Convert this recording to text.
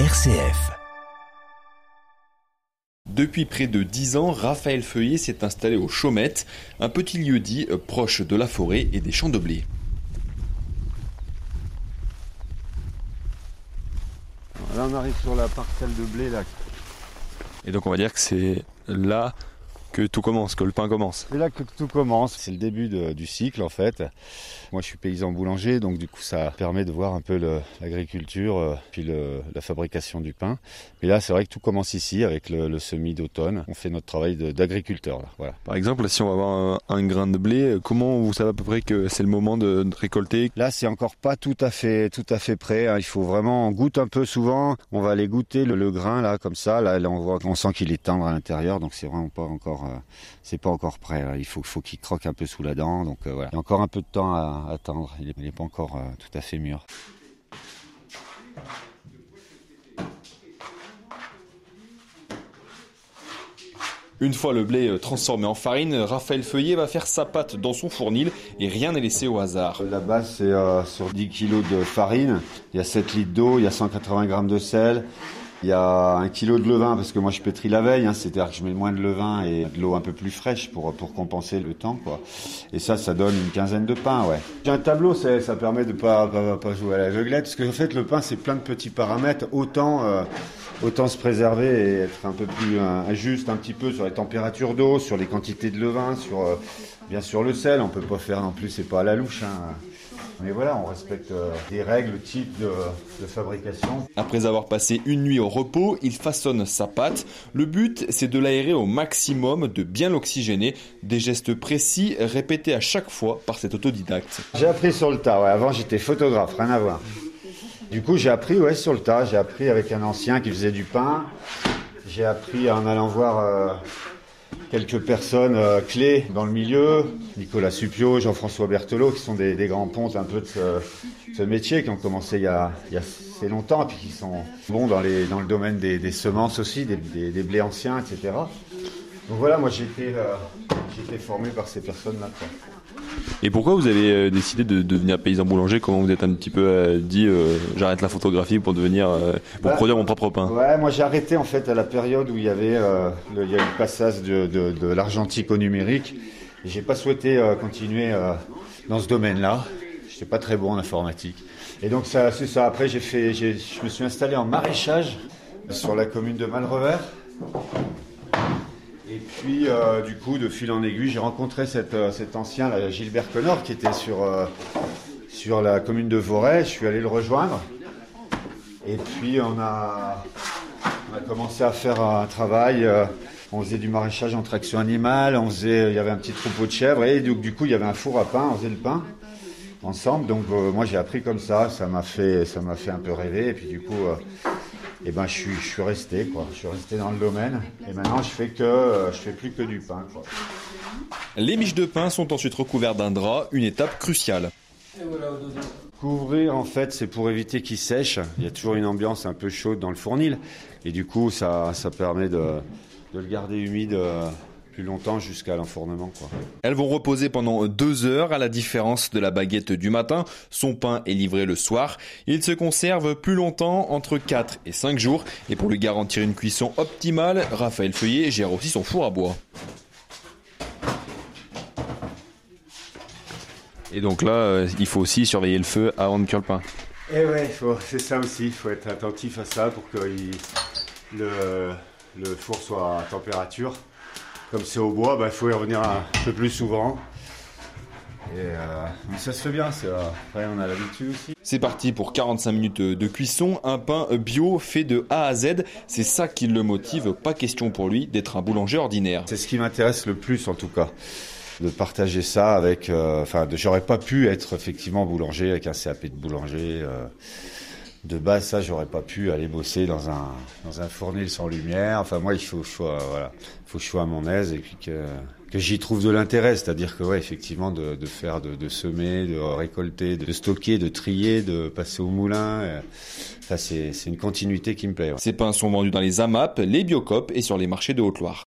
RCF. Depuis près de dix ans, Raphaël Feuillet s'est installé au Chaumettes, un petit lieu dit euh, proche de la forêt et des champs de blé. Là, on arrive sur la parcelle de blé là. Et donc on va dire que c'est là que tout commence, que le pain commence. C'est là que tout commence. C'est le début de- du cycle en fait. Moi, je suis paysan boulanger, donc du coup, ça permet de voir un peu l'agriculture, euh, puis le- la fabrication du pain. Mais là, c'est vrai que tout commence ici avec le, le semis d'automne. On fait notre travail d'agriculteur là. Voilà. Par exemple, si on va avoir un, un grain de blé, euh, comment vous savez à peu près que c'est le moment de, de récolter? Là, c'est encore pas tout à fait, tout à fait prêt. hein. Il faut vraiment, on goûte un peu souvent. On va aller goûter le, le grain là, comme ça. Là, là, on voit, on sent qu'il est tendre à l'intérieur, donc c'est vraiment pas encore, euh, c'est pas encore prêt. Il faut, faut qu'il croque un peu sous la dent. Donc euh, voilà. Il y a encore un peu de temps à attendre. Il est, il est pas encore euh, tout à fait mûr. Une fois le blé transformé en farine, Raphaël Feuillet va faire sa pâte dans son fournil et rien n'est laissé au hasard. La base, c'est euh, sur 10 kg de farine. Il y a 7 litres d'eau, il y a 180 grammes de sel. Il y a un kilo de levain parce que moi je pétris la veille, hein, c'est-à-dire que je mets moins de levain et de l'eau un peu plus fraîche pour, pour compenser le temps. Quoi. Et ça, ça donne une quinzaine de pains. Ouais. J'ai un tableau, ça permet de pas, pas, pas jouer à l'aveuglette parce qu'en fait le pain c'est plein de petits paramètres. Autant, euh, autant se préserver et être un peu plus euh, juste un petit peu sur les températures d'eau, sur les quantités de levain, sur euh, bien sûr le sel. On peut pas faire non plus, c'est pas à la louche. Hein. Mais voilà, on respecte euh, des règles type de, de fabrication. Après avoir passé une nuit au repos, il façonne sa pâte. Le but, c'est de l'aérer au maximum, de bien l'oxygéner. Des gestes précis répétés à chaque fois par cet autodidacte. J'ai appris sur le tas. Ouais. Avant, j'étais photographe, rien à voir. Du coup, j'ai appris ouais, sur le tas. J'ai appris avec un ancien qui faisait du pain. J'ai appris en allant voir euh, quelques personnes euh, clés dans le milieu. Nicolas Supio, Jean-François Berthelot, qui sont des, grands pontes un peu de ce, métier, qui ont commencé il y a, assez longtemps, et qui sont bons dans, le domaine des, semences aussi, des blés anciens, etc. Donc voilà, moi j'ai été, euh, j'ai été formé par ces personnes-là. Et pourquoi vous avez euh, décidé de devenir paysan boulanger? Comment vous êtes un petit peu euh, dit euh, j'arrête la photographie pour devenir pour Ouais. produire mon propre pain? Ouais, moi j'ai arrêté en fait à la période où il y avait le, il y a eu le passage de, de, de l'argentique au numérique. J'ai pas souhaité continuer dans ce domaine-là. J'étais pas très bon en informatique. Et donc ça, c'est ça. Après j'ai fait, je me suis installé en maraîchage sur la commune de Malrevers. Et puis euh, du coup, de fil en aiguille, j'ai rencontré cet, euh, cet ancien Gilbert Connor qui était sur euh, sur la commune de Voray. Je suis allé le rejoindre. Et puis on a, on a commencé à faire un travail. on faisait du maraîchage en traction animale. On faisait, il y avait un petit troupeau de chèvres et du coup il y avait un four à pain. On faisait le pain ensemble. Donc moi j'ai appris comme ça. Ça m'a fait, ça m'a fait un peu rêver. Et puis du coup, euh, eh ben je suis, je suis resté quoi. Je suis resté dans le domaine. Et maintenant je fais que, euh, je fais plus que du pain quoi. Les miches de pain sont ensuite recouvertes d'un drap, une étape cruciale. Couvrir, en fait, c'est pour éviter qu'il sèche. Il y a toujours une ambiance un peu chaude dans le fournil. Et du coup, ça, ça permet de, de le garder humide euh, plus longtemps jusqu'à l'enfournement. Quoi. Elles vont reposer pendant deux heures à la différence de la baguette du matin. Son pain est livré le soir. Il se conserve plus longtemps, entre 4 et 5 jours. Et pour lui garantir une cuisson optimale, Raphaël Feuillet gère aussi son four à bois. Et donc là, euh, il faut aussi surveiller le feu avant de cuire le pain. Et ouais, faut- c'est ça aussi. Il faut être attentif à ça pour que il- le, le four soit à température. Comme c'est au bois, bah, il faut y revenir un peu plus souvent. Et euh, mais ça se fait bien. c'est, euh, après, on a l'habitude aussi. C'est parti pour 45 minutes de cuisson, un pain bio fait de A à Z. C'est ça qui le motive, pas question pour lui d'être un boulanger ordinaire. C'est ce qui m'intéresse le plus en tout cas, de partager ça avec. euh, Enfin, j'aurais pas pu être effectivement boulanger avec un CAP de boulanger. euh, de base, ça, j'aurais pas pu aller bosser dans un dans un fournil sans lumière. Enfin, moi, il faut que je sois voilà, il faut que je sois à mon aise et puis que que j'y trouve de l'intérêt, c'est-à-dire que ouais, effectivement, de, de faire, de, de semer, de récolter, de stocker, de trier, de passer au moulin. euh, Ça, c'est c'est une continuité qui me plaît. ouais. Ces pains sont vendus dans les AMAP, les Biocop et sur les marchés de Haute-Loire.